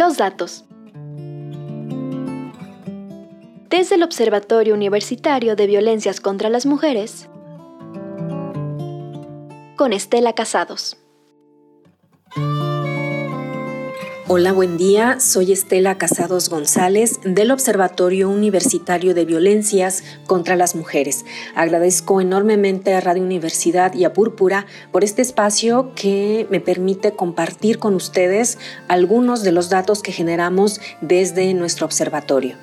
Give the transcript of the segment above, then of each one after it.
Los datos. Desde el Observatorio Universitario de Violencias contra las Mujeres, con Estela Casados. Hola, buen día. Soy Estela Casados González del Observatorio Universitario de Violencias contra las Mujeres. Agradezco enormemente a Radio Universidad y a Púrpura por este espacio que me permite compartir con ustedes algunos de los datos que generamos desde nuestro observatorio.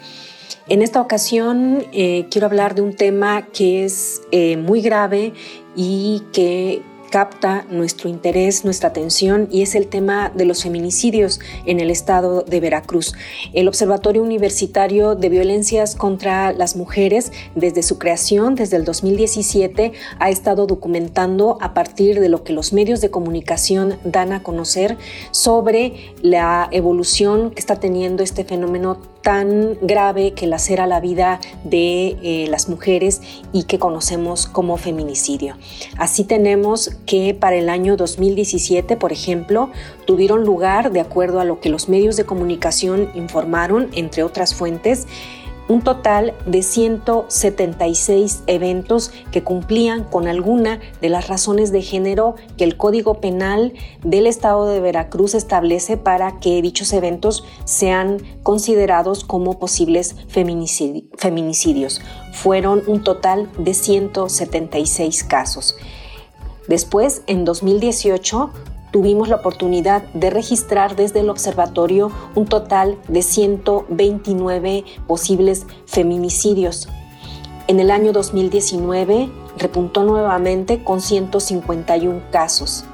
En esta ocasión eh, quiero hablar de un tema que es eh, muy grave y que capta nuestro interés, nuestra atención y es el tema de los feminicidios en el estado de Veracruz. El Observatorio Universitario de Violencias contra las Mujeres, desde su creación, desde el 2017, ha estado documentando a partir de lo que los medios de comunicación dan a conocer sobre la evolución que está teniendo este fenómeno tan grave que lacera la vida de eh, las mujeres y que conocemos como feminicidio. Así tenemos que para el año 2017, por ejemplo, tuvieron lugar, de acuerdo a lo que los medios de comunicación informaron, entre otras fuentes, un total de 176 eventos que cumplían con alguna de las razones de género que el Código Penal del Estado de Veracruz establece para que dichos eventos sean considerados como posibles feminicidios. Fueron un total de 176 casos. Después, en 2018, tuvimos la oportunidad de registrar desde el observatorio un total de 129 posibles feminicidios. En el año 2019 repuntó nuevamente con 151 casos.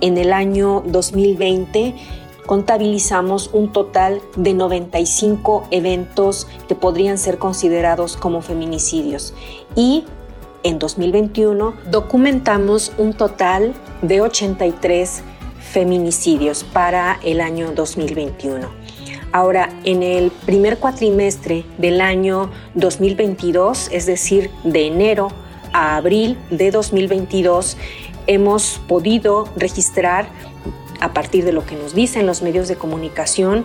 En el año 2020 contabilizamos un total de 95 eventos que podrían ser considerados como feminicidios y en 2021 documentamos un total de 83 feminicidios para el año 2021. Ahora, en el primer cuatrimestre del año 2022, es decir, de enero a abril de 2022, hemos podido registrar, a partir de lo que nos dicen los medios de comunicación,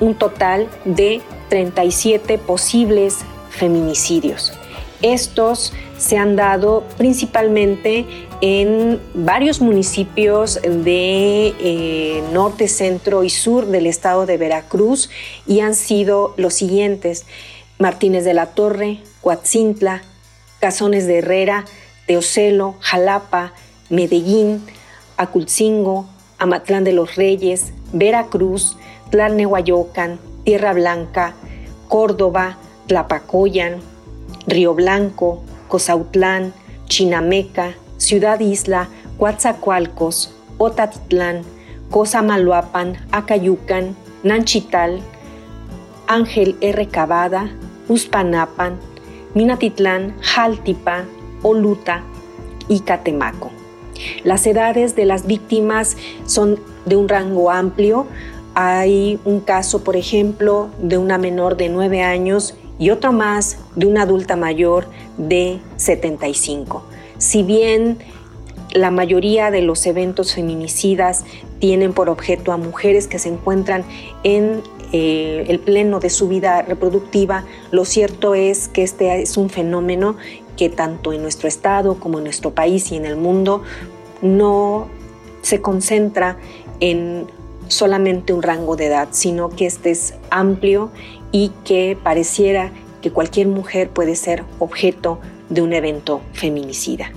un total de 37 posibles feminicidios. Estos se han dado principalmente en varios municipios de eh, norte, centro y sur del estado de Veracruz y han sido los siguientes: Martínez de la Torre, Coatzintla, Cazones de Herrera, Teocelo, Jalapa, Medellín, Aculcingo, Amatlán de los Reyes, Veracruz, Tlalnehuayocan, Tierra Blanca, Córdoba, Tlapacoyan, Río Blanco, Cozautlán, Chinameca, Ciudad Isla, Coatzacoalcos, Otatitlán, Cozamaluapan, Acayucan, Nanchital, Ángel R. Cavada, Uspanapan, Minatitlán, Jaltipa, Oluta y Catemaco. Las edades de las víctimas son de un rango amplio. Hay un caso, por ejemplo, de una menor de 9 años y otro más de una adulta mayor de 75. Si bien la mayoría de los eventos feminicidas tienen por objeto a mujeres que se encuentran en eh, el pleno de su vida reproductiva, lo cierto es que este es un fenómeno que tanto en nuestro estado como en nuestro país y en el mundo no se concentra en solamente un rango de edad, sino que este es amplio y que pareciera que cualquier mujer puede ser objeto de un evento feminicida.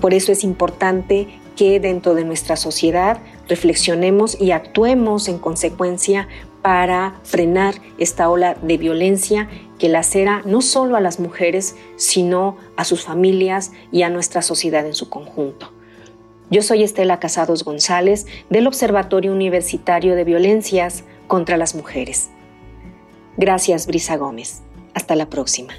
Por eso es importante que dentro de nuestra sociedad reflexionemos y actuemos en consecuencia para frenar esta ola de violencia que lacera no solo a las mujeres, sino a sus familias y a nuestra sociedad en su conjunto. Yo soy Estela Casados González del Observatorio Universitario de Violencias contra las mujeres. Gracias, Brisa Gómez. Hasta la próxima.